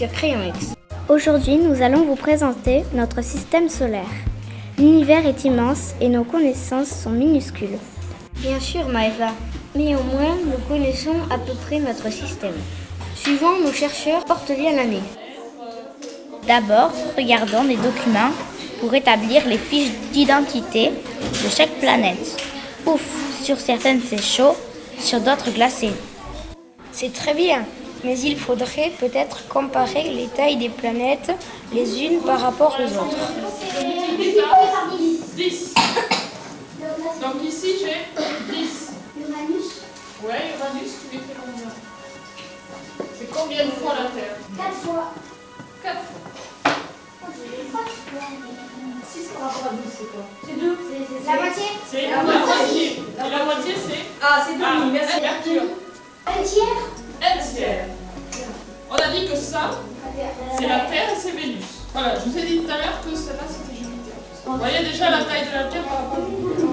sur Crayon X. Aujourd'hui, nous allons vous présenter notre système solaire. L'univers est immense et nos connaissances sont minuscules. Bien sûr, Maëva, mais au moins nous connaissons à peu près notre système. Suivant nos chercheurs portent-les à l'année. D'abord, regardons les documents pour établir les fiches d'identité de chaque planète. Ouf, sur certaines c'est chaud, sur d'autres glacé. C'est très bien, mais il faudrait peut-être comparer les tailles des planètes les unes par rapport aux autres. 10. Donc ici j'ai 10. Uranus Ouais, Uranus, tu l'écris combien? C'est combien de fois la Terre? 4 fois. 4 fois. 6 par rapport à 12, c'est quoi? C'est 2. La moitié C'est la moitié. Et la moitié c'est? Ah, c'est Ah, demi, merci. Mercure. Un tiers Voilà, je vous ai dit tout à l'heure que celle-là c'était Jupiter. Vous voyez déjà la taille de la Terre par rapport à Jupiter.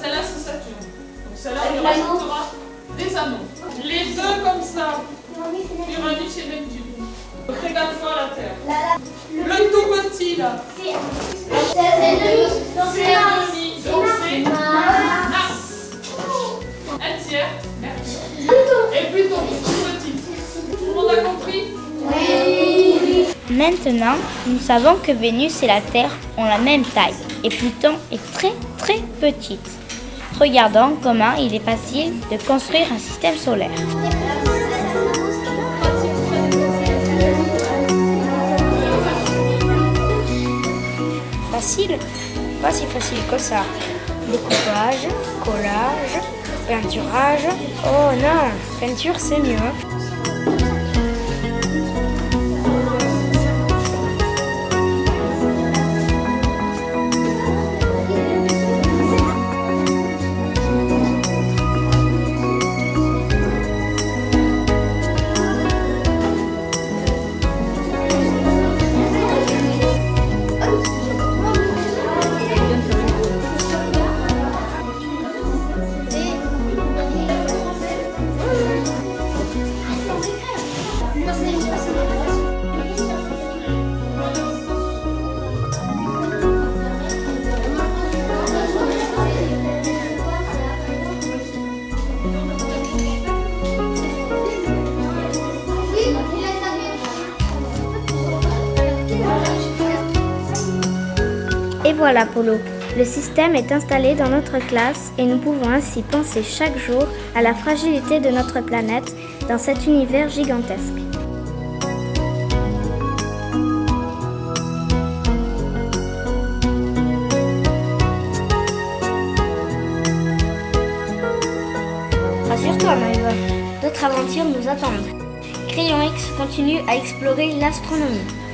Celle-là c'est Saturne. Donc celle-là on lui rajoutera des anneaux. Les deux comme ça, Uranus et Neptune. Donc regarde fois la Terre. Le tout petit là, C'est c'est un demi, donc c'est Mars. Un tiers, Mercure. Et Pluton, tout petit. Tout le monde a compris Maintenant, nous savons que Vénus et la Terre ont la même taille et Pluton est très très petite. Regardons comment il est facile de construire un système solaire. Facile Pas si facile que ça. Découpage, collage, peinturage. Oh non, peinture c'est mieux. Voilà Polo, le système est installé dans notre classe et nous pouvons ainsi penser chaque jour à la fragilité de notre planète dans cet univers gigantesque. Rassure-toi, Maëva, d'autres aventures nous attendent. Crayon X continue à explorer l'astronomie.